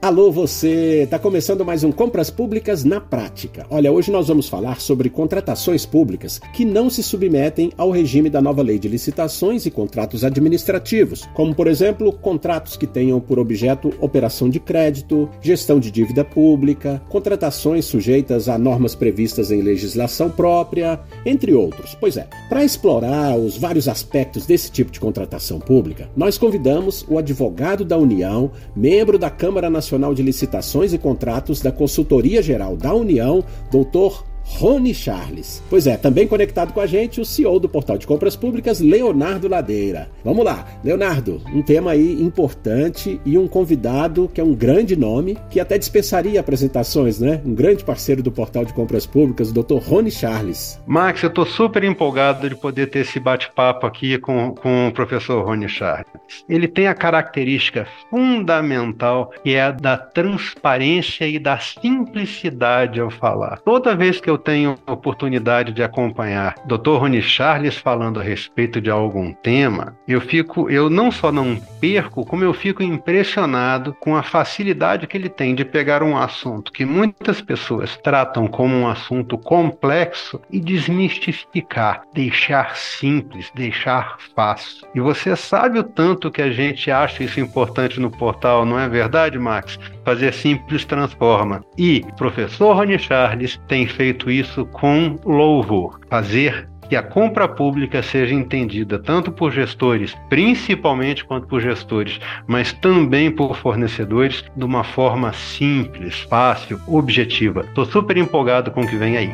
Alô você, está começando mais um Compras Públicas na Prática. Olha, hoje nós vamos falar sobre contratações públicas que não se submetem ao regime da nova lei de licitações e contratos administrativos, como por exemplo, contratos que tenham por objeto operação de crédito, gestão de dívida pública, contratações sujeitas a normas previstas em legislação própria, entre outros. Pois é, para explorar os vários aspectos desse tipo de contratação pública, nós convidamos o advogado da União, membro da Câmara Nacional Nacional de Licitações e Contratos da Consultoria Geral da União, doutor Rony Charles. Pois é, também conectado com a gente o CEO do Portal de Compras Públicas, Leonardo Ladeira. Vamos lá, Leonardo, um tema aí importante e um convidado que é um grande nome, que até dispensaria apresentações, né? Um grande parceiro do Portal de Compras Públicas, o Dr. Rony Charles. Max, eu estou super empolgado de poder ter esse bate-papo aqui com, com o professor Rony Charles. Ele tem a característica fundamental que é a da transparência e da simplicidade ao falar. Toda vez que eu tenho oportunidade de acompanhar Dr. Rony Charles falando a respeito de algum tema, eu fico, eu não só não perco, como eu fico impressionado com a facilidade que ele tem de pegar um assunto que muitas pessoas tratam como um assunto complexo e desmistificar, deixar simples, deixar fácil. E você sabe o tanto que a gente acha isso importante no portal, não é verdade, Max? Fazer simples transforma. E o professor Rony Charles tem feito isso com louvor, fazer que a compra pública seja entendida tanto por gestores, principalmente quanto por gestores, mas também por fornecedores de uma forma simples, fácil, objetiva. Estou super empolgado com o que vem aí.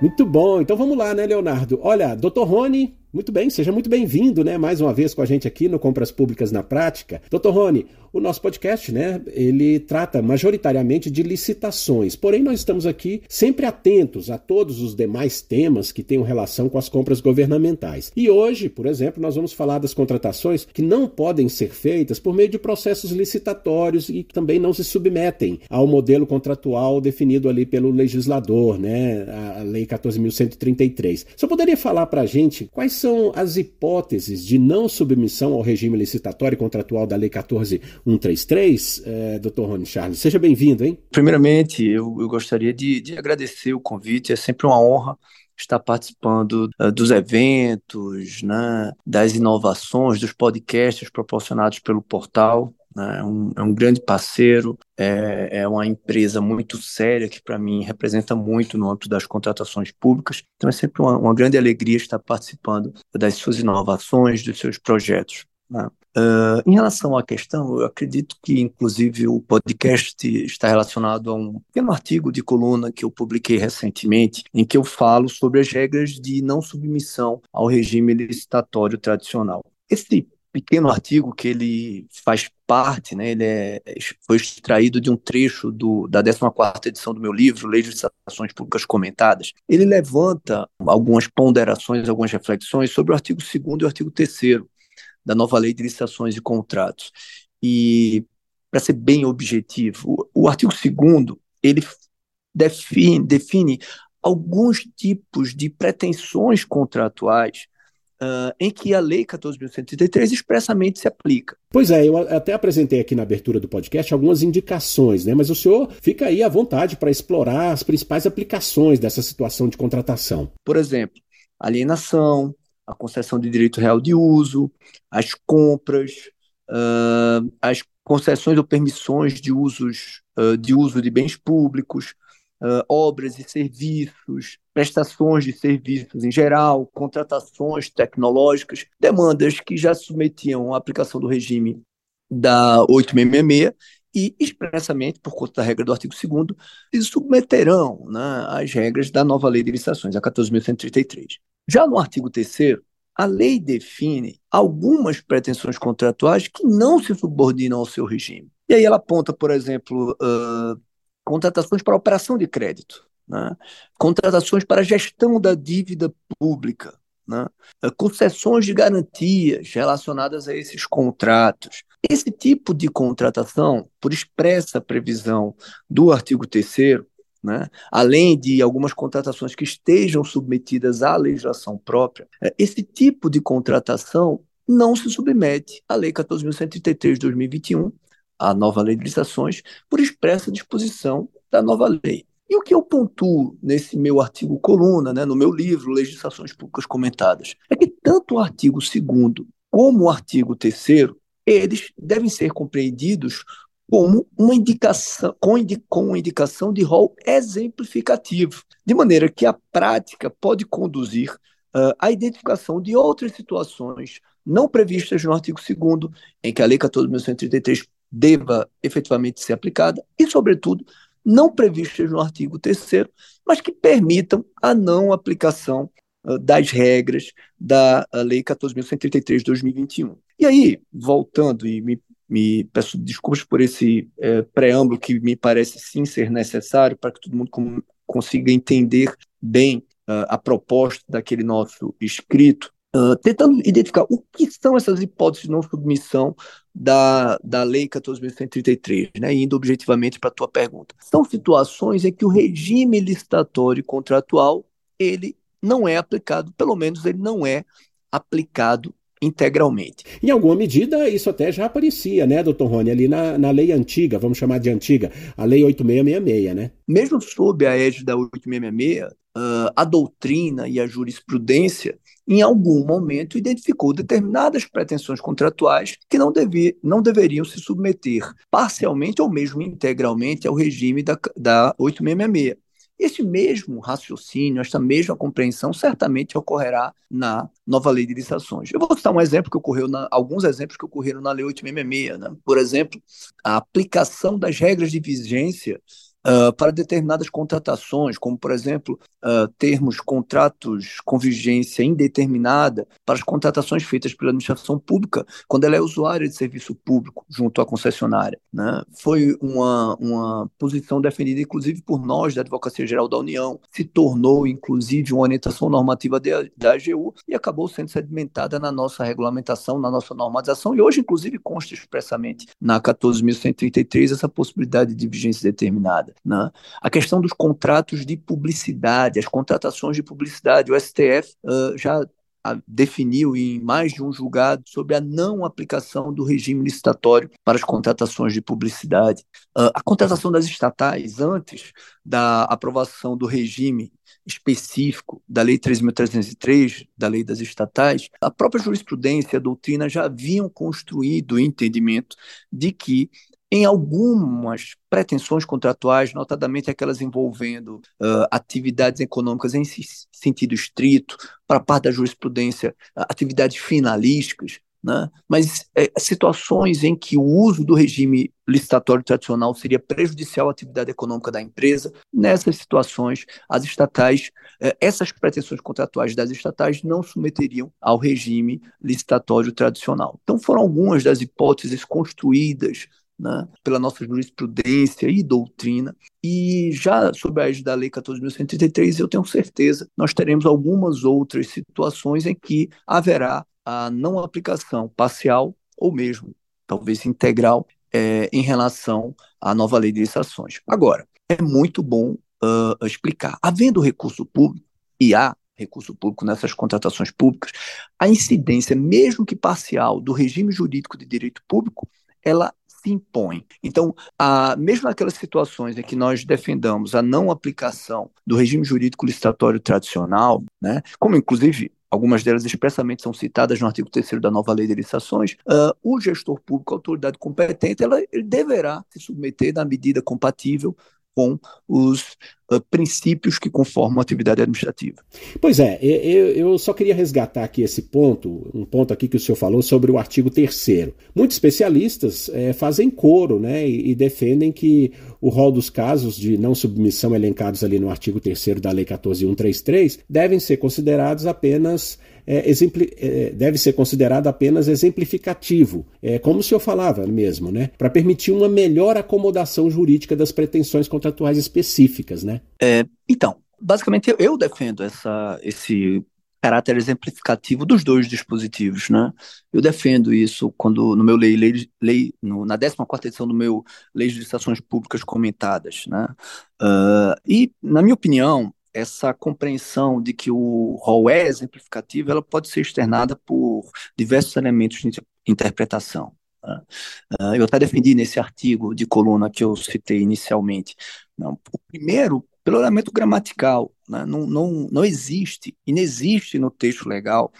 Muito bom, então vamos lá, né, Leonardo? Olha, doutor Rony, muito bem, seja muito bem-vindo, né, mais uma vez com a gente aqui no Compras Públicas na Prática. Doutor Rony, o nosso podcast, né, ele trata majoritariamente de licitações, porém nós estamos aqui sempre atentos a todos os demais temas que tenham relação com as compras governamentais. E hoje, por exemplo, nós vamos falar das contratações que não podem ser feitas por meio de processos licitatórios e que também não se submetem ao modelo contratual definido ali pelo legislador, né, a Lei 14.133. Você poderia falar para a gente quais são as hipóteses de não submissão ao regime licitatório e contratual da Lei 14 133, é, doutor Rony Charles. Seja bem-vindo, hein? Primeiramente, eu, eu gostaria de, de, agradecer o convite, é sempre uma honra estar participando uh, dos eventos, né, das inovações, dos podcasts proporcionados pelo portal. Né, é, um, é um grande parceiro, é, é uma empresa muito séria que, para mim, representa muito no âmbito das contratações públicas. Então, é sempre uma, uma grande alegria estar participando das suas inovações, dos seus projetos. Né? Uh, em relação à questão, eu acredito que, inclusive, o podcast está relacionado a um pequeno artigo de coluna que eu publiquei recentemente, em que eu falo sobre as regras de não submissão ao regime licitatório tradicional. Esse pequeno artigo que ele faz parte, né, ele é, foi extraído de um trecho do, da 14ª edição do meu livro, Leis de Licitações Públicas Comentadas. Ele levanta algumas ponderações, algumas reflexões sobre o artigo 2 e o artigo 3 da nova lei de licitações e contratos. E, para ser bem objetivo, o, o artigo 2 ele define, define alguns tipos de pretensões contratuais Uh, em que a Lei 14.133 expressamente se aplica. Pois é, eu até apresentei aqui na abertura do podcast algumas indicações, né? Mas o senhor fica aí à vontade para explorar as principais aplicações dessa situação de contratação. Por exemplo, alienação, a concessão de direito real de uso, as compras, uh, as concessões ou permissões de, usos, uh, de uso de bens públicos, obras e serviços, prestações de serviços em geral, contratações tecnológicas, demandas que já submetiam à aplicação do regime da 8666 e, expressamente, por conta da regra do artigo 2 eles submeterão né, as regras da nova lei de licitações, a 14.133. Já no artigo 3 a lei define algumas pretensões contratuais que não se subordinam ao seu regime. E aí ela aponta, por exemplo, uh, contratações para operação de crédito, né? contratações para gestão da dívida pública, né? concessões de garantias relacionadas a esses contratos. Esse tipo de contratação, por expressa previsão do artigo 3 né? além de algumas contratações que estejam submetidas à legislação própria, é, esse tipo de contratação não se submete à Lei 14.133 de 2021, a nova Lei de Licitações, por expressa disposição da nova lei. E o que eu pontuo nesse meu artigo coluna, né, no meu livro Legislações Públicas Comentadas, é que tanto o artigo 2 como o artigo 3 eles devem ser compreendidos como uma indicação, com, indi, com indicação de rol exemplificativo, de maneira que a prática pode conduzir uh, à identificação de outras situações não previstas no artigo 2 em que a Lei 14.133 deva efetivamente ser aplicada e, sobretudo, não previstas no artigo 3 mas que permitam a não aplicação uh, das regras da Lei 14.133 de 2021. E aí, voltando e me me peço desculpas por esse é, preâmbulo que me parece sim ser necessário para que todo mundo com, consiga entender bem uh, a proposta daquele nosso escrito, uh, tentando identificar o que são essas hipóteses de não submissão da, da Lei 14.133, né, indo objetivamente para a tua pergunta. São situações em que o regime licitatório contratual ele não é aplicado, pelo menos ele não é aplicado integralmente. Em alguma medida, isso até já aparecia, né, doutor Rony, ali na, na lei antiga, vamos chamar de antiga, a lei 8666, né? Mesmo sob a égide da 8666, uh, a doutrina e a jurisprudência, em algum momento, identificou determinadas pretensões contratuais que não, devia, não deveriam se submeter parcialmente ou mesmo integralmente ao regime da, da 8666. Este mesmo raciocínio, esta mesma compreensão certamente ocorrerá na nova lei de licitações. Eu vou citar um exemplo que ocorreu, na, alguns exemplos que ocorreram na lei 866. Né? Por exemplo, a aplicação das regras de vigência uh, para determinadas contratações, como, por exemplo, uh, termos contratos com vigência indeterminada para as contratações feitas pela administração pública, quando ela é usuária de serviço público junto à concessionária. Né? Foi uma, uma posição defendida, inclusive, por nós, da Advocacia Geral da União, se tornou, inclusive, uma orientação normativa de, da AGU e acabou sendo sedimentada na nossa regulamentação, na nossa normalização, e hoje, inclusive, consta expressamente na 14.133 essa possibilidade de vigência determinada. Né? A questão dos contratos de publicidade, as contratações de publicidade, o STF uh, já definiu em mais de um julgado sobre a não aplicação do regime licitatório para as contratações de publicidade. Uh, a contratação das estatais, antes da aprovação do regime específico da Lei 3.303, da Lei das Estatais, a própria jurisprudência e a doutrina já haviam construído o entendimento de que em algumas pretensões contratuais, notadamente aquelas envolvendo uh, atividades econômicas em sentido estrito, para parte da jurisprudência, atividades finalísticas, né? mas é, situações em que o uso do regime licitatório tradicional seria prejudicial à atividade econômica da empresa, nessas situações, as estatais, é, essas pretensões contratuais das estatais não submeteriam ao regime licitatório tradicional. Então, foram algumas das hipóteses construídas né, pela nossa jurisprudência e doutrina. E já sob a da Lei 14.133, eu tenho certeza nós teremos algumas outras situações em que haverá a não aplicação parcial ou mesmo, talvez integral, é, em relação à nova lei de licitações. Agora, é muito bom uh, explicar. Havendo recurso público, e há recurso público nessas contratações públicas, a incidência, mesmo que parcial, do regime jurídico de direito público, ela se impõe. Então, a, mesmo naquelas situações em que nós defendamos a não aplicação do regime jurídico licitatório tradicional, né, como inclusive algumas delas expressamente são citadas no artigo 3 da nova lei de licitações, uh, o gestor público, a autoridade competente, ela, ele deverá se submeter na medida compatível com os uh, princípios que conformam a atividade administrativa. Pois é, eu, eu, só queria resgatar aqui esse ponto, um ponto aqui que o senhor falou sobre o artigo 3 Muitos especialistas é, fazem coro né, e, e, defendem que o rol dos casos de não submissão elencados ali no artigo 3 da Lei 14133 devem ser considerados apenas é, é, deve ser considerado apenas exemplificativo, é, como o senhor falava mesmo, né? Para permitir uma melhor acomodação jurídica das pretensões contratuais específicas, né? É, então, basicamente eu, defendo essa, esse caráter exemplificativo dos dois dispositivos, né? Eu defendo isso quando no meu lei, lei, lei no, na 14 edição do meu Lei de Licitações Públicas Comentadas, né? Uh, e, na minha opinião, essa compreensão de que o rol é exemplificativo, ela pode ser externada por diversos elementos de interpretação. Né? Ah, eu até defendi nesse artigo de coluna que eu citei inicialmente. Não, o primeiro, pelo elemento gramatical, né? não, não, não existe, inexiste no texto legal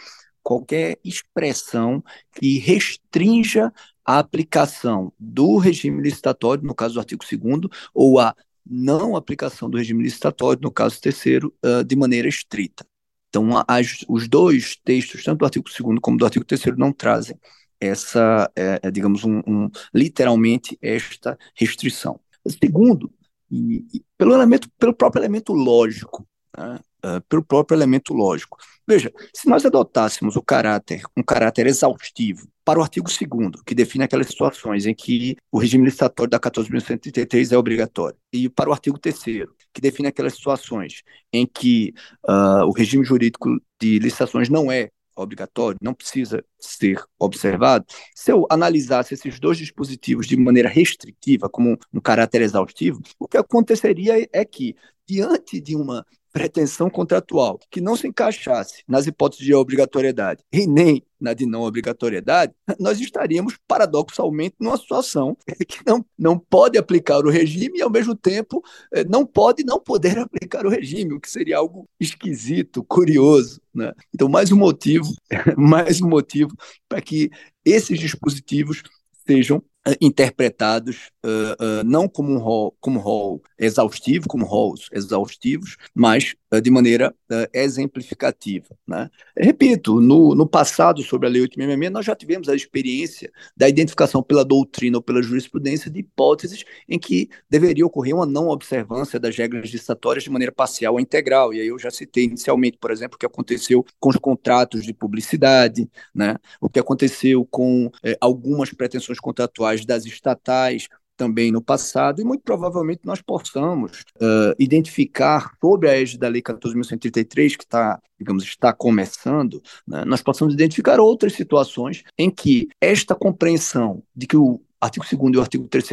qualquer expressão que restrinja a aplicação do regime licitatório, no caso do artigo 2 ou a não aplicação do regime licitatório, no caso terceiro, uh, de maneira estrita. Então, as, os dois textos, tanto do artigo 2 como do artigo 3 não trazem essa, é, é, digamos, um, um, literalmente esta restrição. Segundo, e, e pelo, elemento, pelo próprio elemento lógico, né? Uh, pelo próprio elemento lógico. Veja, se nós adotássemos o caráter, um caráter exaustivo para o artigo 2 que define aquelas situações em que o regime licitatório da 14.133 é obrigatório, e para o artigo 3 que define aquelas situações em que uh, o regime jurídico de licitações não é obrigatório, não precisa ser observado. Se eu analisasse esses dois dispositivos de maneira restritiva, como um caráter exaustivo, o que aconteceria é que, diante de uma pretensão contratual que não se encaixasse nas hipóteses de obrigatoriedade e nem na de não obrigatoriedade, nós estaríamos paradoxalmente numa situação que não, não pode aplicar o regime e ao mesmo tempo eh, não pode não poder aplicar o regime, o que seria algo esquisito, curioso, né? Então mais um motivo, mais um motivo para que esses dispositivos sejam interpretados uh, uh, não como um rol, como rol exaustivo, como roles exaustivos, mas de maneira exemplificativa. Né? Repito, no, no passado, sobre a Lei 866, nós já tivemos a experiência da identificação pela doutrina ou pela jurisprudência de hipóteses em que deveria ocorrer uma não observância das regras legislatórias de maneira parcial ou integral. E aí eu já citei inicialmente, por exemplo, o que aconteceu com os contratos de publicidade, né? o que aconteceu com eh, algumas pretensões contratuais das estatais também no passado, e muito provavelmente nós possamos uh, identificar, sob a égide da Lei 14.133, que está, digamos, está começando, né, nós possamos identificar outras situações em que esta compreensão de que o artigo 2 e o artigo 3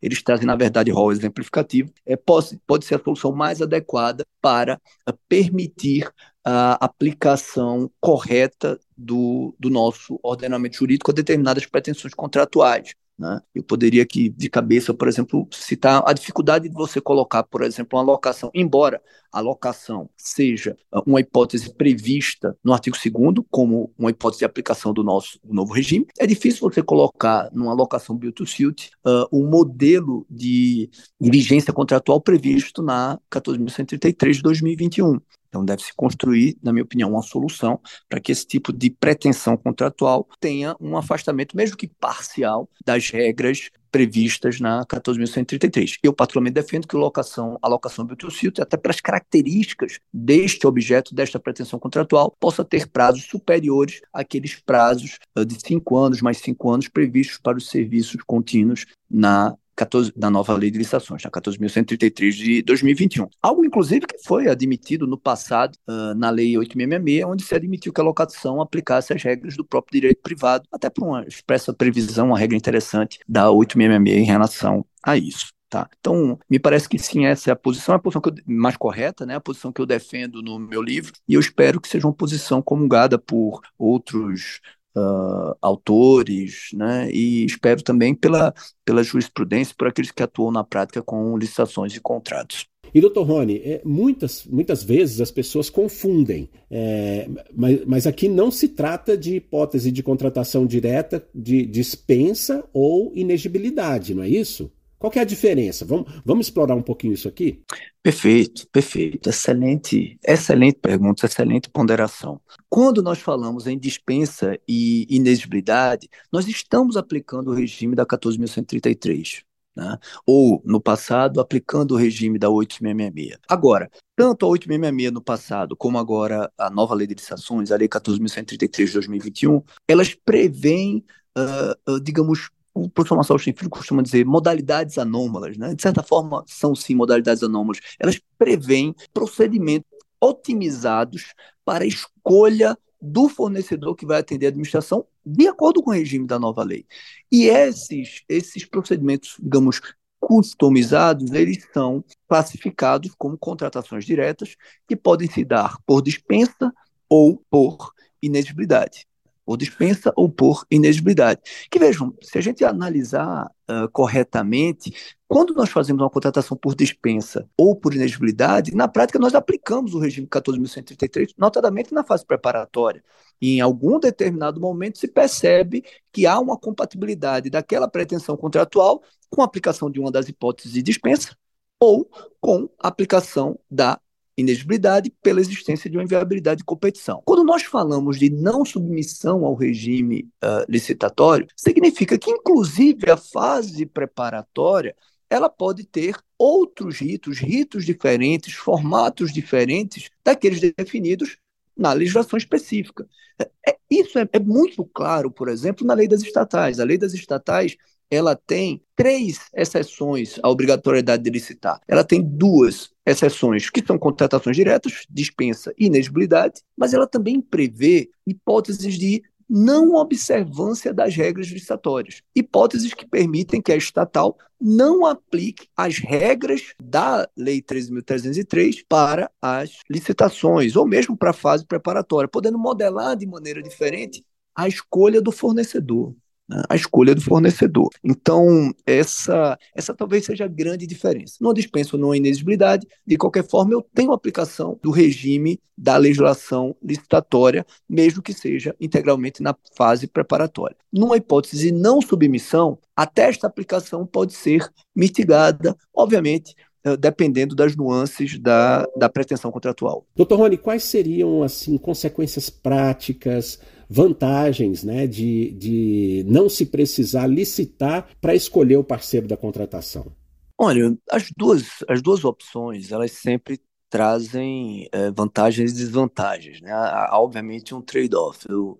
eles trazem, na verdade, rol exemplificativo, é, pode, pode ser a solução mais adequada para uh, permitir a aplicação correta do, do nosso ordenamento jurídico a determinadas pretensões contratuais. Né? Eu poderia aqui, de cabeça, por exemplo, citar a dificuldade de você colocar, por exemplo, uma locação, embora a locação seja ah, uma hipótese prevista no artigo 2 como uma hipótese de aplicação do nosso do novo regime, é difícil você colocar numa locação build to suit uh, o modelo de vigência contratual previsto na 14.133 de 2021. Então, deve-se construir, na minha opinião, uma solução para que esse tipo de pretensão contratual tenha um afastamento, mesmo que parcial, das regras previstas na 14.133. Eu, particularmente, defendo que locação, a locação build até pelas características deste objeto, desta pretensão contratual, possa ter prazos superiores àqueles prazos uh, de cinco anos, mais cinco anos, previstos para os serviços contínuos na 14, da nova lei de licitações, a 14.133 de 2021. Algo, inclusive, que foi admitido no passado uh, na lei 8.666, onde se admitiu que a locação aplicasse as regras do próprio direito privado, até por uma expressa previsão, uma regra interessante da 8.666 em relação a isso. Tá. Então, me parece que sim, essa é a posição, é a posição eu, mais correta, né? a posição que eu defendo no meu livro, e eu espero que seja uma posição comungada por outros uh, autores, né? E espero também pela, pela jurisprudência, por aqueles que atuam na prática com licitações e contratos. E, doutor Rony, é, muitas, muitas vezes as pessoas confundem, é, mas, mas, aqui não se trata de hipótese de contratação direta de dispensa ou inegibilidade, não é isso? Qual é a diferença? Vamos, vamos explorar um pouquinho isso aqui? Perfeito, perfeito. Excelente, excelente pergunta, excelente ponderação. Quando nós falamos em dispensa e inexigibilidade, nós estamos aplicando o regime da 14.133. Né? Ou, no passado, aplicando o regime da 8.666. Agora, tanto a 8.666 no passado, como agora a nova lei de licitações, a lei 14.133 de 2021, elas preveem, uh, uh, digamos, o professor Marcelo Filho costuma dizer modalidades anômalas, né? De certa forma, são sim modalidades anômalas. Elas prevêem procedimentos otimizados para a escolha do fornecedor que vai atender a administração de acordo com o regime da nova lei. E esses, esses procedimentos, digamos, customizados, eles são classificados como contratações diretas que podem se dar por dispensa ou por inexigibilidade por dispensa ou por inexigibilidade. Que vejam, se a gente analisar uh, corretamente, quando nós fazemos uma contratação por dispensa ou por inexigibilidade, na prática nós aplicamos o regime 14.133, notadamente na fase preparatória. E em algum determinado momento se percebe que há uma compatibilidade daquela pretensão contratual com a aplicação de uma das hipóteses de dispensa ou com a aplicação da inexigibilidade pela existência de uma inviabilidade de competição. Quando nós falamos de não submissão ao regime uh, licitatório, significa que, inclusive, a fase preparatória ela pode ter outros ritos, ritos diferentes, formatos diferentes daqueles definidos na legislação específica. É, é isso é, é muito claro, por exemplo, na lei das estatais. A lei das estatais ela tem três exceções à obrigatoriedade de licitar. Ela tem duas exceções, que são contratações diretas, dispensa e inexigibilidade, mas ela também prevê hipóteses de não observância das regras licitatórias. Hipóteses que permitem que a estatal não aplique as regras da Lei 13.303 para as licitações, ou mesmo para a fase preparatória, podendo modelar de maneira diferente a escolha do fornecedor né, a escolha do fornecedor. Então, essa, essa talvez seja a grande diferença. Não dispenso não inexigibilidade, de qualquer forma, eu tenho aplicação do regime da legislação licitatória, mesmo que seja integralmente na fase preparatória. Numa hipótese de não submissão, até esta aplicação pode ser mitigada, obviamente, eh, dependendo das nuances da, da pretensão contratual. Doutor Rony, quais seriam assim consequências práticas vantagens né, de, de não se precisar licitar para escolher o parceiro da contratação? Olha, as duas, as duas opções, elas sempre trazem é, vantagens e desvantagens. Né? Há, há obviamente, um trade-off. Eu,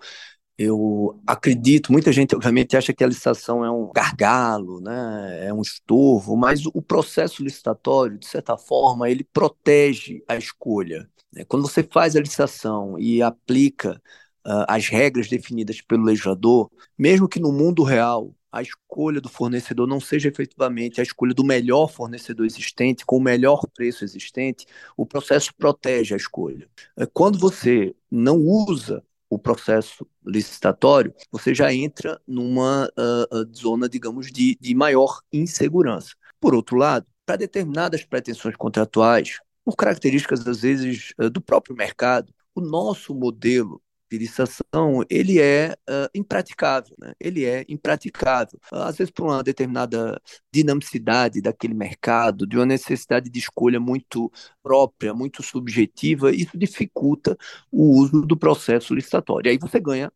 eu acredito, muita gente obviamente acha que a licitação é um gargalo, né? é um estorvo, mas o processo licitatório, de certa forma, ele protege a escolha. Né? Quando você faz a licitação e aplica uh, as regras definidas pelo legislador, mesmo que no mundo real a escolha do fornecedor não seja efetivamente a escolha do melhor fornecedor existente, com o melhor preço existente, o processo protege a escolha. É, quando você não usa o processo licitatório, você já entra numa uh, zona, digamos, de, de maior insegurança. Por outro lado, para determinadas pretensões contratuais, por características, às vezes, do próprio mercado, o nosso modelo de licitação, ele é uh, impraticável, né? ele é impraticável. Às vezes, por uma determinada dinamicidade daquele mercado, de uma necessidade de escolha muito própria, muito subjetiva, isso dificulta o uso do processo licitatório. Aí você ganha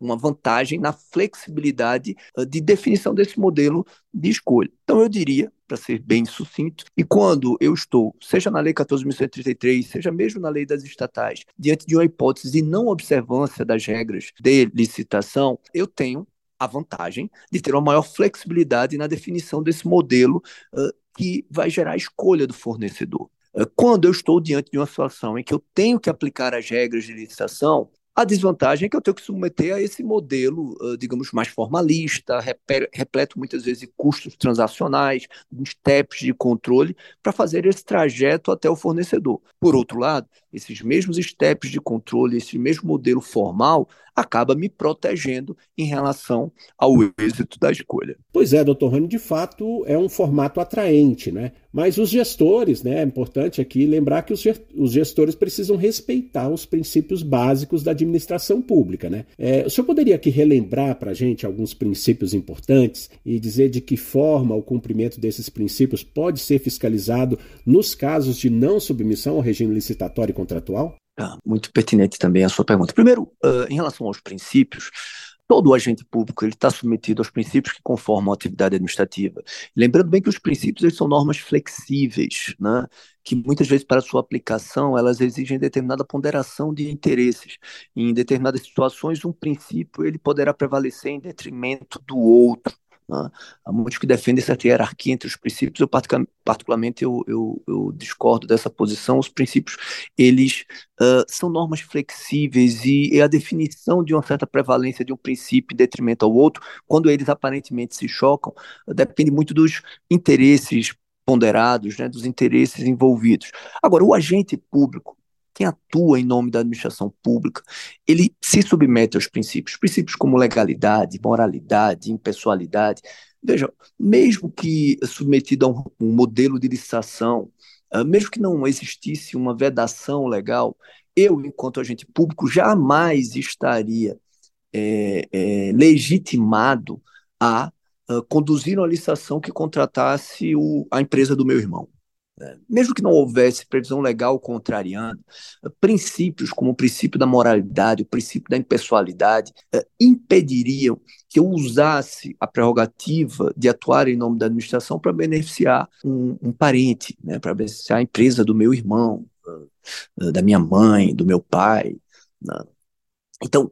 uma vantagem na flexibilidade uh, de definição desse modelo de escolha. Então, eu diria, para ser bem sucinto, e quando eu estou, seja na Lei 14.133, seja mesmo na Lei das Estatais, diante de uma hipótese de não observância das regras de licitação, eu tenho a vantagem de ter uma maior flexibilidade na definição desse modelo uh, que vai gerar a escolha do fornecedor. Uh, quando eu estou diante de uma situação em que eu tenho que aplicar as regras de licitação, a desvantagem é que eu tenho que submeter a esse modelo, digamos, mais formalista, repleto muitas vezes de custos transacionais, de steps de controle, para fazer esse trajeto até o fornecedor. Por outro lado, esses mesmos steps de controle, esse mesmo modelo formal, acaba me protegendo em relação ao êxito da escolha. Pois é, doutor Rani, de fato é um formato atraente, né? Mas os gestores, né? É importante aqui lembrar que os gestores precisam respeitar os princípios básicos da administração pública, né? É, o senhor poderia aqui relembrar para a gente alguns princípios importantes e dizer de que forma o cumprimento desses princípios pode ser fiscalizado nos casos de não submissão ao regime licitatório contratual? Ah, muito pertinente também a sua pergunta. Primeiro, uh, em relação aos princípios, todo agente público ele está submetido aos princípios que conformam a atividade administrativa. Lembrando bem que os princípios eles são normas flexíveis, né? que muitas vezes para sua aplicação elas exigem determinada ponderação de interesses. Em determinadas situações, um princípio ele poderá prevalecer em detrimento do outro. Há muitos que defendem certa hierarquia entre os princípios, eu particularmente eu, eu, eu discordo dessa posição. Os princípios, eles uh, são normas flexíveis e, e, a definição de uma certa prevalência de um princípio em detrimento ao outro, quando eles aparentemente se chocam, depende muito dos interesses ponderados, né, dos interesses envolvidos. Agora, o agente público, quem atua em nome da administração pública, ele se submete aos princípios, princípios como legalidade, moralidade, impessoalidade. Veja, mesmo que submetido a um, um modelo de licitação, uh, mesmo que não existisse uma vedação legal, eu, enquanto agente público, jamais estaria é, é, legitimado a uh, conduzir uma licitação que contratasse o, a empresa do meu irmão. Mesmo que não houvesse previsão legal contrariando, princípios como o princípio da moralidade, o princípio da impessoalidade, eh, impediriam que eu usasse a prerrogativa de atuar em nome da administração para beneficiar um, um parente, né? para beneficiar a empresa do meu irmão, eh, da minha mãe, do meu pai. Né? Então,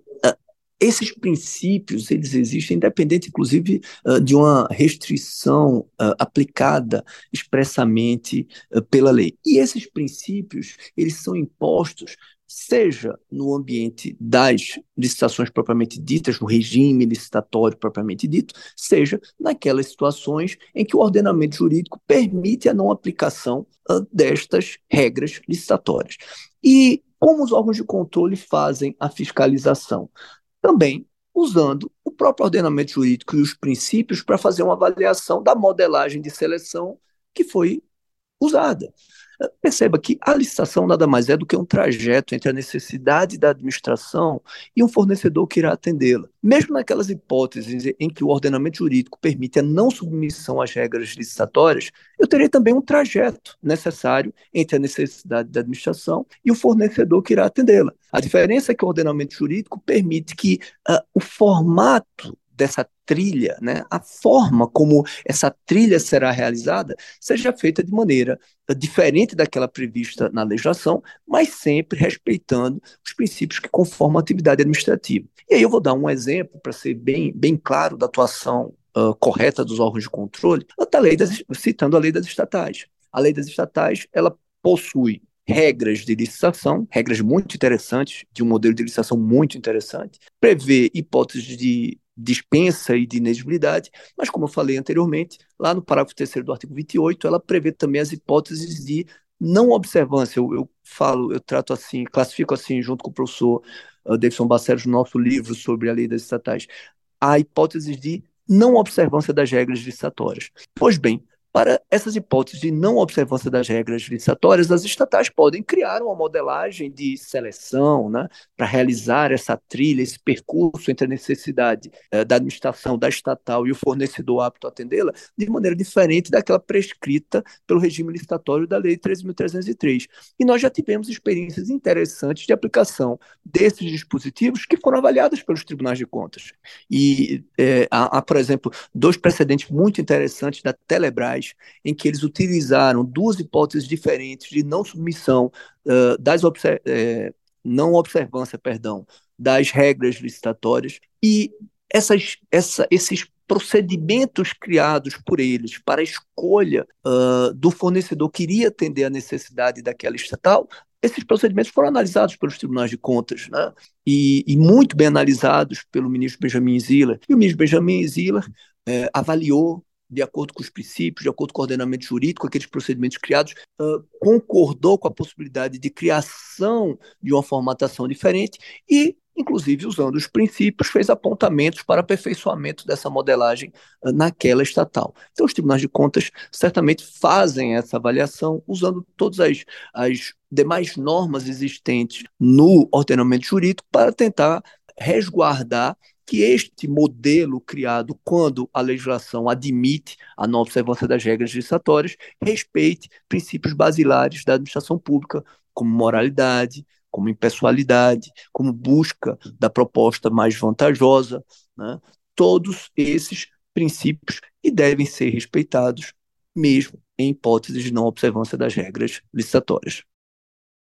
esses princípios, eles existem independente, inclusive, de uma restrição aplicada expressamente pela lei. E esses princípios, eles são impostos seja no ambiente das licitações propriamente ditas, no regime licitatório propriamente dito, seja naquelas situações em que o ordenamento jurídico permite a não aplicação destas regras licitatórias. E como os órgãos de controle fazem a fiscalização? Também usando o próprio ordenamento jurídico e os princípios para fazer uma avaliação da modelagem de seleção que foi usada. Perceba que a licitação nada mais é do que um trajeto entre a necessidade da administração e um fornecedor que irá atendê-la. Mesmo naquelas hipóteses em que o ordenamento jurídico permite a não submissão às regras licitatórias, eu terei também um trajeto necessário entre a necessidade da administração e o fornecedor que irá atendê-la. A diferença é que o ordenamento jurídico permite que uh, o formato dessa trilha, né, a forma como essa trilha será realizada, seja feita de maneira eh, diferente daquela prevista na legislação, mas sempre respeitando os princípios que conformam a atividade administrativa. E aí eu vou dar um exemplo para ser bem, bem claro da atuação uh, correta dos órgãos de controle, da lei das, citando a lei das estatais. A lei das estatais, ela possui regras de licitação, regras muito interessantes, de um modelo de licitação muito interessante, prevê hipóteses de dispensa e de inexigibilidade, mas como eu falei anteriormente, lá no parágrafo 3 do artigo 28, ela prevê também as hipóteses de não observância. Eu, eu falo, eu trato assim, classifico assim, junto com o professor uh, Davidson Bacelos, no nosso livro sobre a lei das estatais, a hipótese de não observância das regras licitatórias. Pois bem, para essas hipóteses de não observância das regras licitatórias, as estatais podem criar uma modelagem de seleção né, para realizar essa trilha, esse percurso entre a necessidade eh, da administração da estatal e o fornecedor apto a atendê-la, de maneira diferente daquela prescrita pelo regime licitatório da Lei 13.303. E nós já tivemos experiências interessantes de aplicação desses dispositivos que foram avaliadas pelos tribunais de contas. E eh, há, há, por exemplo, dois precedentes muito interessantes da Telebrás em que eles utilizaram duas hipóteses diferentes de não submissão uh, das eh, não observância, perdão, das regras licitatórias e essas, essa, esses procedimentos criados por eles para a escolha uh, do fornecedor que iria atender a necessidade daquela estatal, esses procedimentos foram analisados pelos tribunais de contas, né? e, e muito bem analisados pelo ministro Benjamin Ziller. E o ministro Benjamin Ziller eh, avaliou de acordo com os princípios, de acordo com o ordenamento jurídico, aqueles procedimentos criados, uh, concordou com a possibilidade de criação de uma formatação diferente e, inclusive, usando os princípios, fez apontamentos para aperfeiçoamento dessa modelagem uh, naquela estatal. Então, os tribunais de contas certamente fazem essa avaliação usando todas as, as demais normas existentes no ordenamento jurídico para tentar resguardar que este modelo criado quando a legislação admite a não observância das regras legislatórias respeite princípios basilares da administração pública, como moralidade, como impessoalidade, como busca da proposta mais vantajosa, né? todos esses princípios e devem ser respeitados mesmo em hipótese de não observância das regras licitatórias.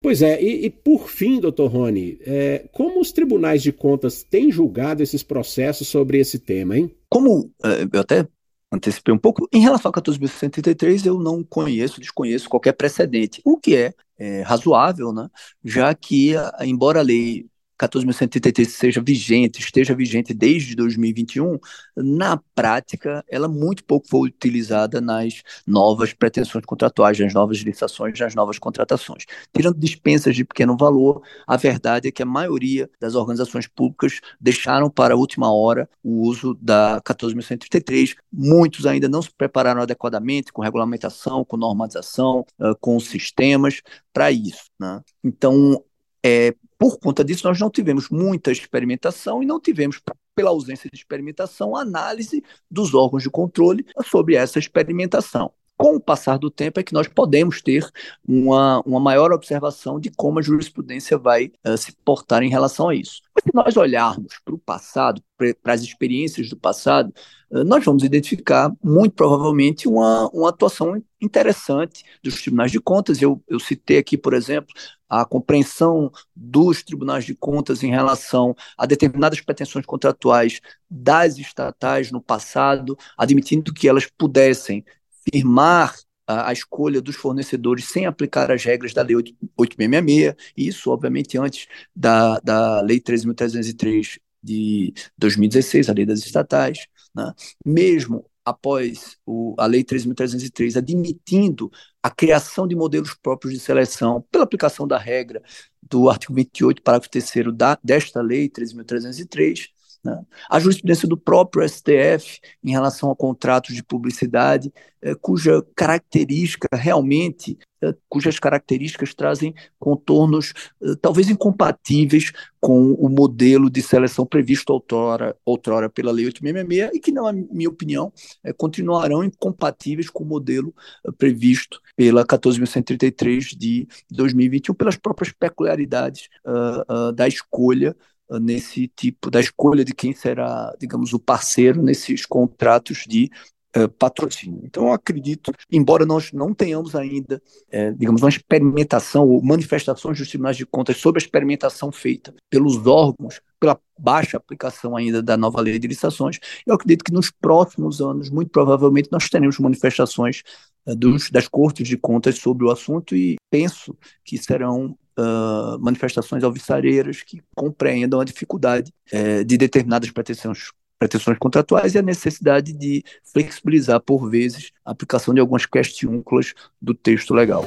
Pois é, e, e por fim, doutor Rony, é, como os tribunais de contas têm julgado esses processos sobre esse tema, hein? Como é, eu até antecipei um pouco. Em relação a 14.133, eu não conheço, desconheço qualquer precedente, o que é, é razoável, né? já que, embora a lei 14.133 seja vigente, esteja vigente desde 2021, na prática, ela muito pouco foi utilizada nas novas pretensões contratuais, nas novas licitações, nas novas contratações. Tirando dispensas de pequeno valor, a verdade é que a maioria das organizações públicas deixaram para a última hora o uso da 14.133. Muitos ainda não se prepararam adequadamente com regulamentação, com normalização, com sistemas para isso. Né? Então, é, por conta disso, nós não tivemos muita experimentação e não tivemos, pela ausência de experimentação, análise dos órgãos de controle sobre essa experimentação. Com o passar do tempo é que nós podemos ter uma, uma maior observação de como a jurisprudência vai uh, se portar em relação a isso. Mas se nós olharmos para o passado, para as experiências do passado, uh, nós vamos identificar muito provavelmente uma, uma atuação interessante dos tribunais de contas. Eu, eu citei aqui, por exemplo, a compreensão dos tribunais de contas em relação a determinadas pretensões contratuais das estatais no passado, admitindo que elas pudessem firmar a, escolha dos fornecedores sem aplicar as regras da Lei 8666, isso, obviamente, antes da, da Lei 13.303 de 2016, a Lei das Estatais, né? mesmo após o, a Lei 3.303, admitindo a criação de modelos próprios de seleção pela aplicação da regra do artigo 28, parágrafo 3 da, desta Lei 3.303, né? A jurisprudência do próprio STF em relação a contratos de publicidade, eh, cuja característica realmente, eh, cujas características trazem contornos eh, talvez incompatíveis com o modelo de seleção previsto outrora, outrora pela Lei 866 e que, na minha opinião, continuarão incompatíveis com o modelo previsto pela 14.133 de 2021, pelas próprias peculiaridades uh, uh, da escolha nesse tipo da escolha de quem será, digamos, o parceiro nesses contratos de Uh, patrocínio. Então, eu acredito, embora nós não tenhamos ainda, é, digamos, uma experimentação ou manifestações dos tribunais de contas sobre a experimentação feita pelos órgãos, pela baixa aplicação ainda da nova lei de licitações, eu acredito que nos próximos anos, muito provavelmente, nós teremos manifestações uh, dos, das cortes de contas sobre o assunto e penso que serão uh, manifestações alvissareiras que compreendam a dificuldade uh, de determinadas pretensões, pretensões contratuais e a necessidade de flexibilizar, por vezes, a aplicação de algumas questiúnculas do texto legal.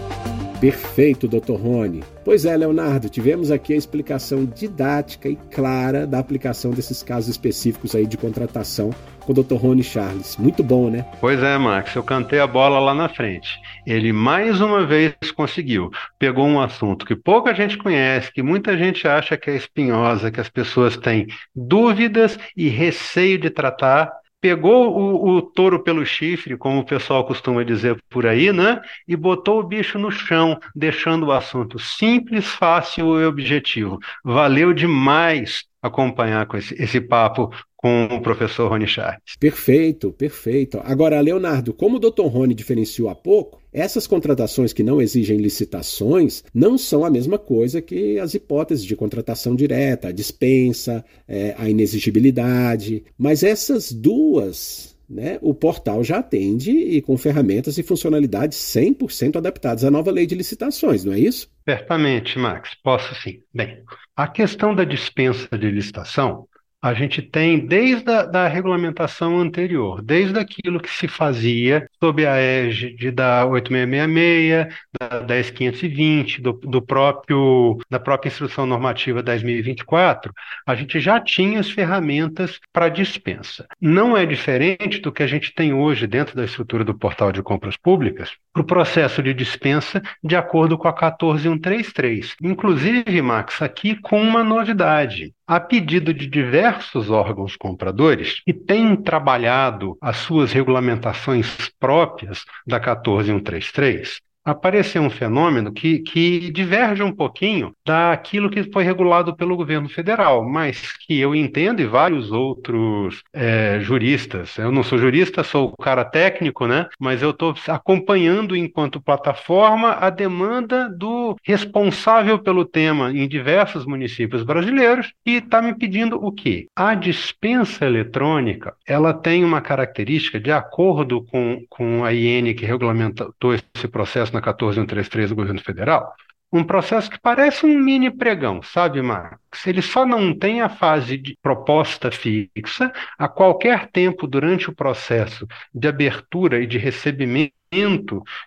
Perfeito, Dr. Rony. Pois é, Leonardo, tivemos aqui a explicação didática e clara da aplicação desses casos específicos aí de contratação com o Dr. Rony Charles. Muito bom, né? Pois é, Max, eu cantei a bola lá na frente. Ele mais uma vez conseguiu. Pegou um assunto que pouca gente conhece, que muita gente acha que é espinhosa, que as pessoas têm dúvidas e receio de tratar pegou o, o, touro pelo chifre, como o pessoal costuma dizer por aí, né? E botou o bicho no chão, deixando o assunto simples, fácil e objetivo. Valeu demais acompanhar com esse, esse papo com o professor Rony Charles. Perfeito, perfeito. Agora, Leonardo, como o Dr. Rony diferenciou há pouco, essas contratações que não exigem licitações não são a mesma coisa que as hipóteses de contratação direta, a dispensa, é, a inexigibilidade. Mas essas duas né, o portal já atende e com ferramentas e funcionalidades 100% adaptadas à nova lei de licitações, não é isso? Certamente, Max, posso sim. Bem, a questão da dispensa de licitação a gente tem desde a da regulamentação anterior, desde aquilo que se fazia sob a égide da 8666, da 10520, do, do próprio, da própria instrução normativa 10.024, a gente já tinha as ferramentas para dispensa. Não é diferente do que a gente tem hoje dentro da estrutura do portal de compras públicas para o processo de dispensa de acordo com a 14133. Inclusive, Max, aqui com uma novidade a pedido de diversos órgãos compradores que têm trabalhado as suas regulamentações próprias da 14133, apareceu um fenômeno que, que diverge um pouquinho daquilo que foi regulado pelo governo federal, mas que eu entendo e vários outros é, juristas. Eu não sou jurista, sou cara técnico, né? Mas eu estou acompanhando enquanto plataforma a demanda do responsável pelo tema em diversos municípios brasileiros e está me pedindo o quê? A dispensa eletrônica, ela tem uma característica de acordo com, com a IN que regulamentou esse processo na 14133 do governo federal, um processo que parece um mini pregão, sabe, Marcos? Ele só não tem a fase de proposta fixa a qualquer tempo durante o processo de abertura e de recebimento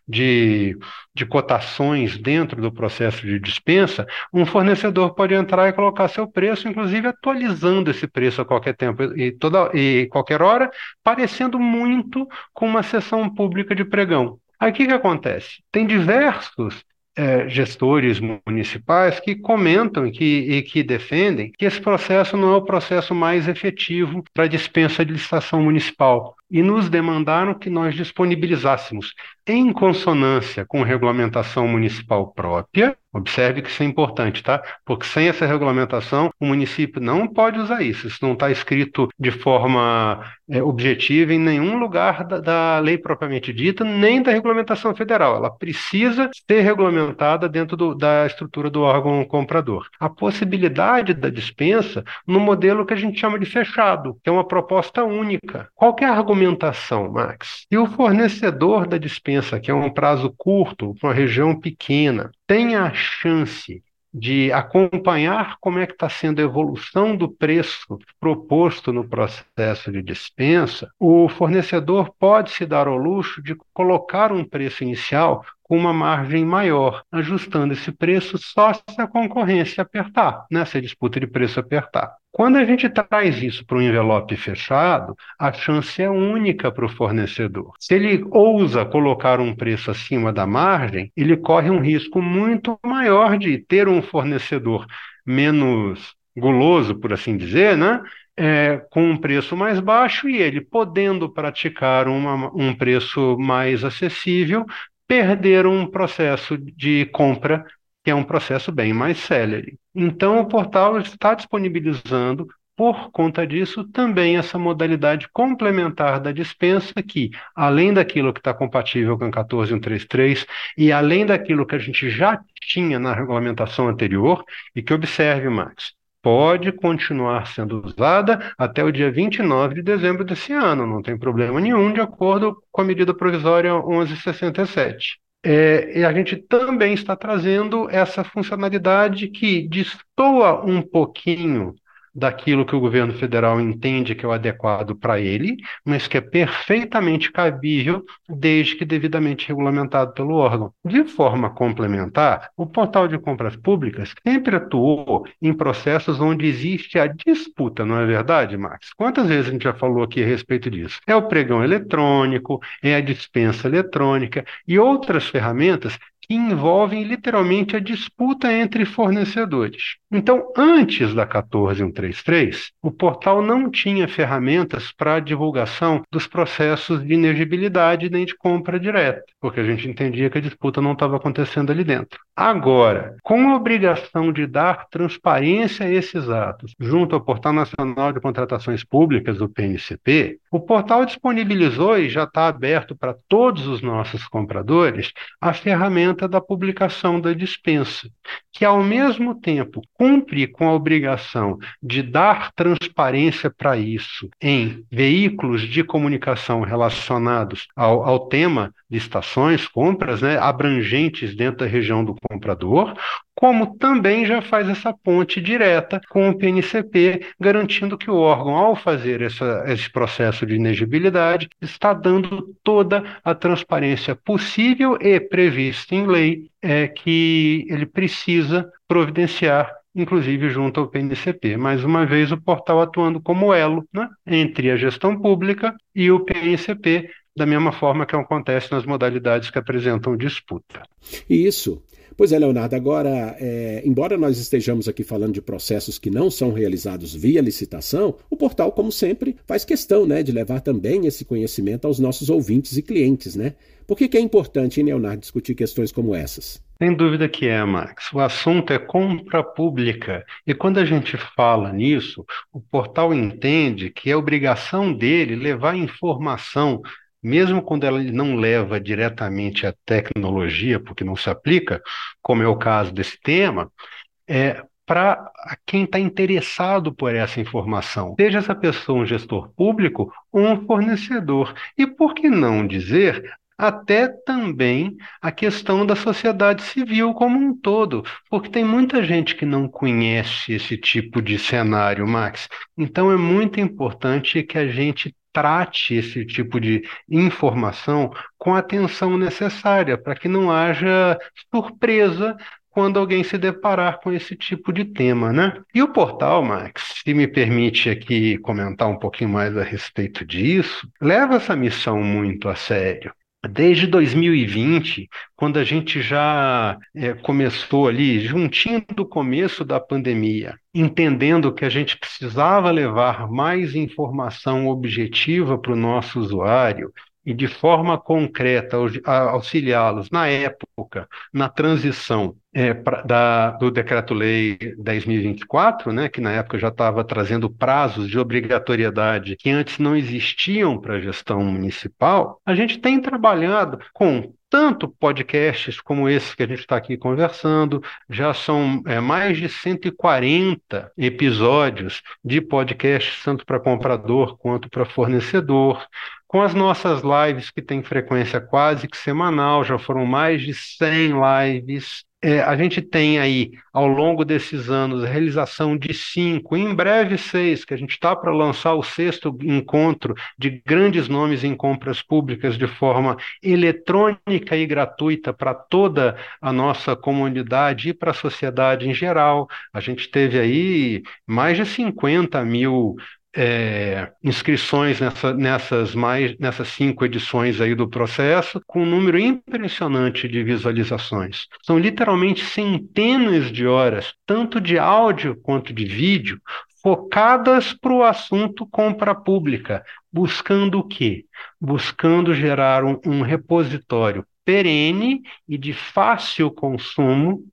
de, de cotações dentro do processo de dispensa, um fornecedor pode entrar e colocar seu preço, inclusive atualizando esse preço a qualquer tempo e, toda, e qualquer hora, parecendo muito com uma sessão pública de pregão. Aí o que, que acontece? Tem diversos é, gestores municipais que comentam que, e que defendem que esse processo não é o processo mais efetivo para dispensa de licitação municipal e nos demandaram que nós disponibilizássemos, em consonância com regulamentação municipal própria, observe que isso é importante, tá? Porque sem essa regulamentação, o município não pode usar isso. Isso não está escrito de forma é, objetiva em nenhum lugar da, da, lei propriamente dita, nem da regulamentação federal. Ela precisa ser regulamentada dentro do, da estrutura do órgão comprador. A possibilidade da dispensa no modelo que a gente chama de fechado, que é uma proposta única. Qualquer argumento argumentação, Max. Se o fornecedor da dispensa, que é um prazo curto, uma região pequena, tem a chance de acompanhar como é que está sendo a evolução do preço proposto no processo de dispensa, o fornecedor pode se dar ao luxo de colocar um preço inicial com uma margem maior, ajustando esse preço só se a concorrência apertar, né? se a disputa de preço apertar. Quando a gente traz isso para um envelope fechado, a chance é única para o fornecedor. Se ele ousa colocar um preço acima da margem, ele corre um risco muito maior de ter um fornecedor menos guloso, por assim dizer, né? É, com um preço mais baixo e ele podendo praticar uma, um preço mais acessível, perder um processo de compra que é um processo bem mais célere. Então, o portal está disponibilizando, por conta disso, também essa modalidade complementar da dispensa, que, além daquilo que está compatível com a 14133 e além daquilo que a gente já tinha na regulamentação anterior, e que observe, Max, pode continuar sendo usada até o dia 29 de dezembro desse ano, não tem problema nenhum, de acordo com a medida provisória 1167. É, e a gente também está trazendo essa funcionalidade que destoa um pouquinho daquilo que o governo federal entende que é o adequado para ele, mas que é perfeitamente cabível desde que devidamente regulamentado pelo órgão. De forma complementar, o portal de compras públicas sempre atuou em processos onde existe a disputa, não é verdade, Max? Quantas vezes a gente já falou aqui a respeito disso? É o pregão eletrônico, é a dispensa eletrônica e outras ferramentas que envolvem literalmente a disputa entre fornecedores. Então, antes da 14133, o portal não tinha ferramentas para a divulgação dos processos de inegibilidade nem de compra direta, porque a gente entendia que a disputa não estava acontecendo ali dentro. Agora, com a obrigação de dar transparência a esses atos junto ao Portal Nacional de Contratações Públicas, do PNCP, o portal disponibilizou e já está aberto para todos os nossos compradores a ferramenta da publicação da dispensa, que ao mesmo tempo cumpre com a obrigação de dar transparência para isso em veículos de comunicação relacionados ao, ao tema de estações, compras, né, abrangentes dentro da região do comprador, como também já faz essa ponte direta com o PNCP, garantindo que o órgão, ao fazer essa, esse processo de inegibilidade, está dando toda a transparência possível e prevista em lei é, que ele precisa providenciar inclusive junto ao PNCP. Mais uma vez, o portal atuando como elo né, entre a gestão pública e o PNCP, da mesma forma que acontece nas modalidades que apresentam disputa. Isso. Pois é, Leonardo, agora, é, embora nós estejamos aqui falando de processos que não são realizados via licitação, o portal, como sempre, faz questão né, de levar também esse conhecimento aos nossos ouvintes e clientes, né? Por que, que é importante, hein, Leonardo, discutir questões como essas? Sem dúvida que é, Max. O assunto é compra pública. E quando a gente fala nisso, o portal entende que é obrigação dele levar informação mesmo quando ela não leva diretamente à tecnologia, porque não se aplica, como é o caso desse tema, é para quem está interessado por essa informação, seja essa pessoa um gestor público ou um fornecedor. E por que não dizer até também a questão da sociedade civil como um todo, porque tem muita gente que não conhece esse tipo de cenário, Max. Então é muito importante que a gente trate esse tipo de informação com a atenção necessária, para que não haja surpresa quando alguém se deparar com esse tipo de tema, né? E o portal, Max, se me permite aqui comentar um pouquinho mais a respeito disso, leva essa missão muito a sério. Desde 2020, quando a gente já é, começou ali, juntinho do começo da pandemia, entendendo que a gente precisava levar mais informação objetiva para o nosso usuário, e de forma concreta auxiliá-los na época, na transição é, pra, da, do Decreto-Lei 10.024, né, que na época já estava trazendo prazos de obrigatoriedade que antes não existiam para a gestão municipal, a gente tem trabalhado com tanto podcasts como esse que a gente está aqui conversando, já são é, mais de 140 episódios de podcasts, tanto para comprador quanto para fornecedor. Com as nossas lives, que têm frequência quase que semanal, já foram mais de 100 lives. É, a gente tem aí, ao longo desses anos, a realização de cinco, em breve seis, que a gente está para lançar o sexto encontro de grandes nomes em compras públicas de forma eletrônica e gratuita para toda a nossa comunidade e para a sociedade em geral. A gente teve aí mais de 50 mil é, inscrições nessa, nessas mais nessas cinco edições aí do processo, com um número impressionante de visualizações. São literalmente centenas de horas, tanto de áudio quanto de vídeo, focadas para o assunto compra pública, buscando o quê? Buscando gerar um, um repositório perene e de fácil consumo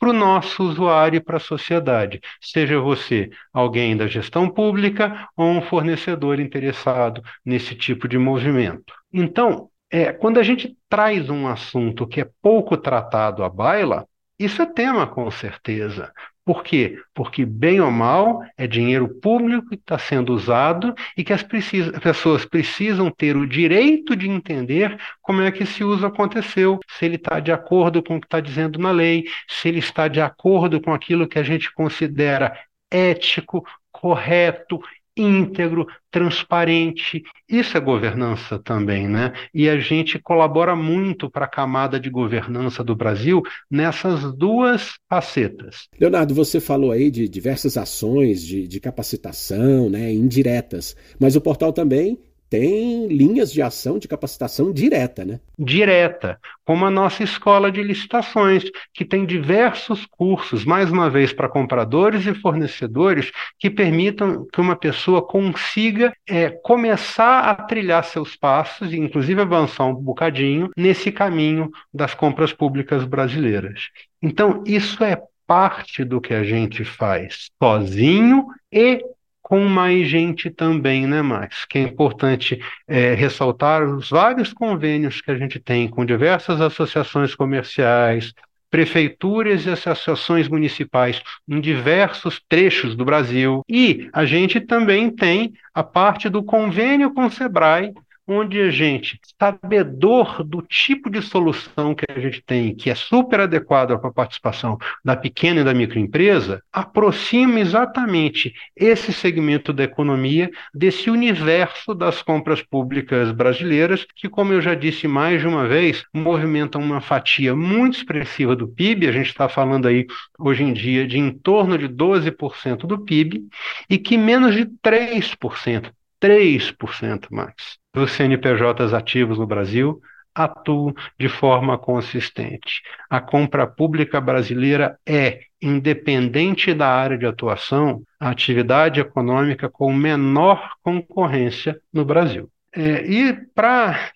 para o nosso usuário e para a sociedade, seja você alguém da gestão pública ou um fornecedor interessado nesse tipo de movimento. Então, é, quando a gente traz um assunto que é pouco tratado à baila, isso é tema com certeza, por quê? Porque, bem ou mal, é dinheiro público que está sendo usado e que as precisa, pessoas precisam ter o direito de entender como é que esse uso aconteceu, se ele está de acordo com o que está dizendo na lei, se ele está de acordo com aquilo que a gente considera ético, correto íntegro, transparente. Isso é governança também, né? E a gente colabora muito para a camada de governança do Brasil nessas duas facetas. Leonardo, você falou aí de diversas ações de, de capacitação, né, indiretas, mas o portal também tem linhas de ação de capacitação direta, né? Direta, como a nossa escola de licitações, que tem diversos cursos, mais uma vez, para compradores e fornecedores, que permitam que uma pessoa consiga é, começar a trilhar seus passos, e inclusive avançar um bocadinho nesse caminho das compras públicas brasileiras. Então, isso é parte do que a gente faz sozinho e com mais gente também, né, Max? Que é importante é, ressaltar os vários convênios que a gente tem com diversas associações comerciais, prefeituras e associações municipais em diversos trechos do Brasil. E a gente também tem a parte do convênio com o SEBRAE, onde a gente, sabedor do tipo de solução que a gente tem, que é super adequada para a participação da pequena e da microempresa, aproxima exatamente esse segmento da economia desse universo das compras públicas brasileiras, que, como eu já disse mais de uma vez, movimentam uma fatia muito expressiva do PIB, a gente está falando aí hoje em dia de em torno de 12% do PIB, e que menos de 3%, 3%, Max, dos CNPJs ativos no Brasil atuam de forma consistente. A compra pública brasileira é, independente da área de atuação, a atividade econômica com menor concorrência no Brasil. É, e para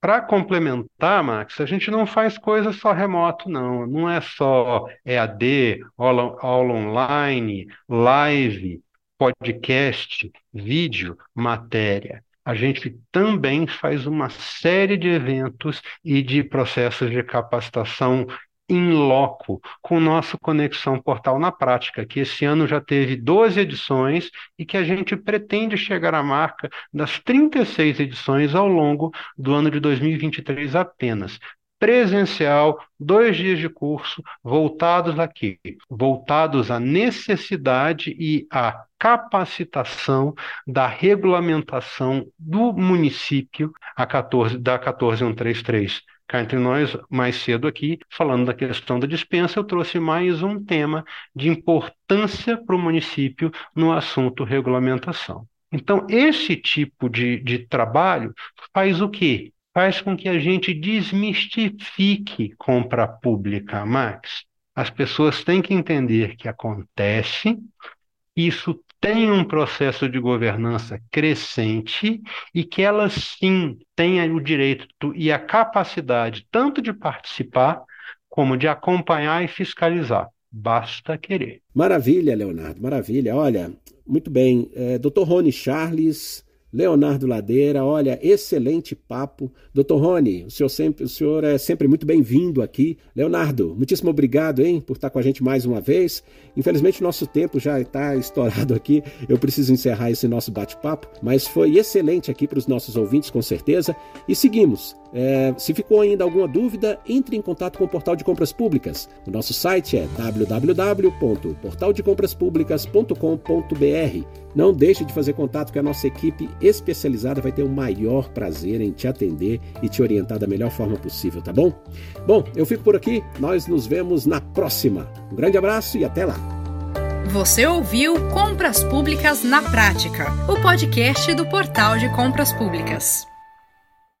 para complementar, Max, a gente não faz coisa só remoto, não. Não é só EAD, aula online, live, podcast, vídeo, matéria. A gente também faz uma série de eventos e de processos de capacitação em loco com o nosso Conexão Portal na Prática, que esse ano já teve 12 edições e que a gente pretende chegar à marca das 36 edições ao longo do ano de 2023 apenas. Presencial, dois dias de curso voltados aqui, voltados à necessidade e à capacitação da regulamentação do município a 14, da 14133 cá entre nós, mais cedo aqui, falando da questão da dispensa, eu trouxe mais um tema de importância para o município no assunto regulamentação. Então, esse tipo de, de trabalho faz o quê? Faz com que a gente desmistifique compra pública, Max. As pessoas têm que entender que acontece, isso tem um processo de governança crescente e que elas sim têm o direito e a capacidade tanto de participar como de acompanhar e fiscalizar. Basta querer. Maravilha, Leonardo, maravilha. Olha, muito bem. É, Dr. Rony Charles, Leonardo Ladeira, olha, excelente papo. Doutor Rony, o senhor, sempre, o senhor é sempre muito bem-vindo aqui. Leonardo, muitíssimo obrigado, hein, por estar com a gente mais uma vez. Infelizmente, nosso tempo já está estourado aqui, eu preciso encerrar esse nosso bate-papo, mas foi excelente aqui para os nossos ouvintes, com certeza. E seguimos. É, se ficou ainda alguma dúvida, entre em contato com o Portal de Compras Públicas. O nosso site é www.portaldecompraspublicas.com.br. Não deixe de fazer contato que a nossa equipe especializada vai ter o maior prazer em te atender e te orientar da melhor forma possível, tá bom? Bom, eu fico por aqui, nós nos vemos na próxima. Um grande abraço e até lá! Você ouviu Compras Públicas na Prática, o podcast do Portal de Compras Públicas.